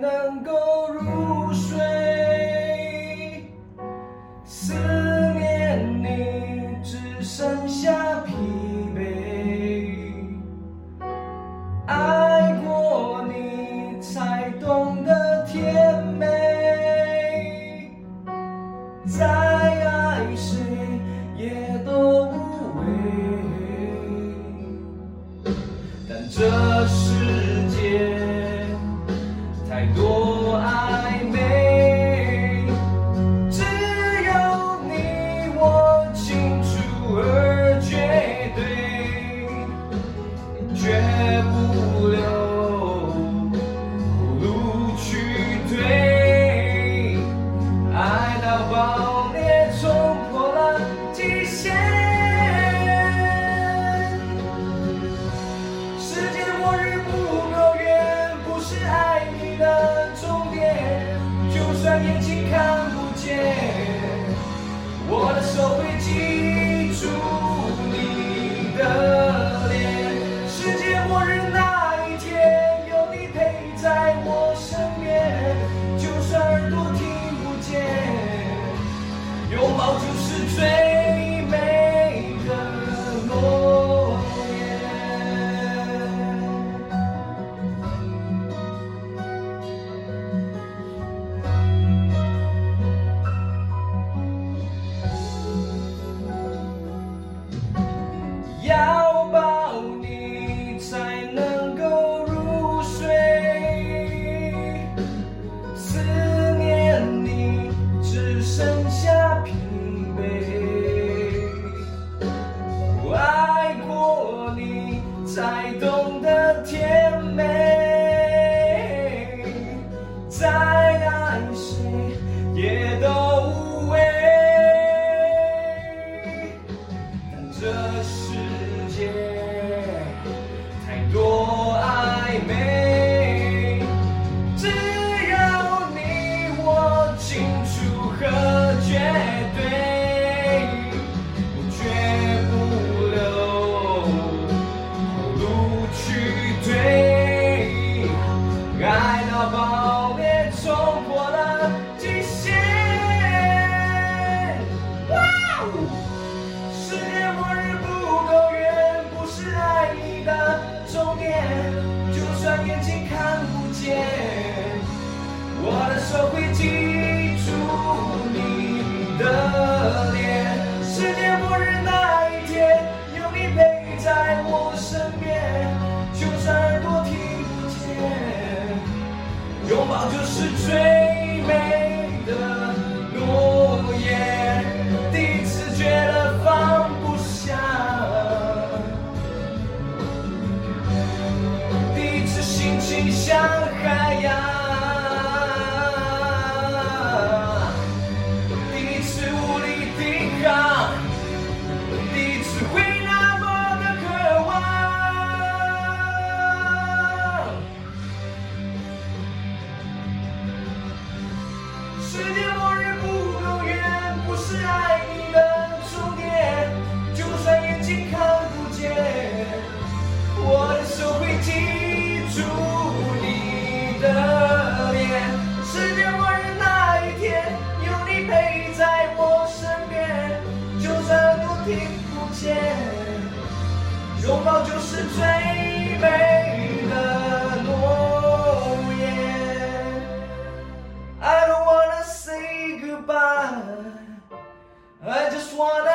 能够入睡。思念你，只剩下疲惫。爱过你，才懂得甜美。再爱谁，也都无谓。但这是。I do 就算眼睛看不见，我的手会紧。也都 Amém. 像海洋。拥抱就是最美的诺言。I don't wanna say goodbye, I just wanna.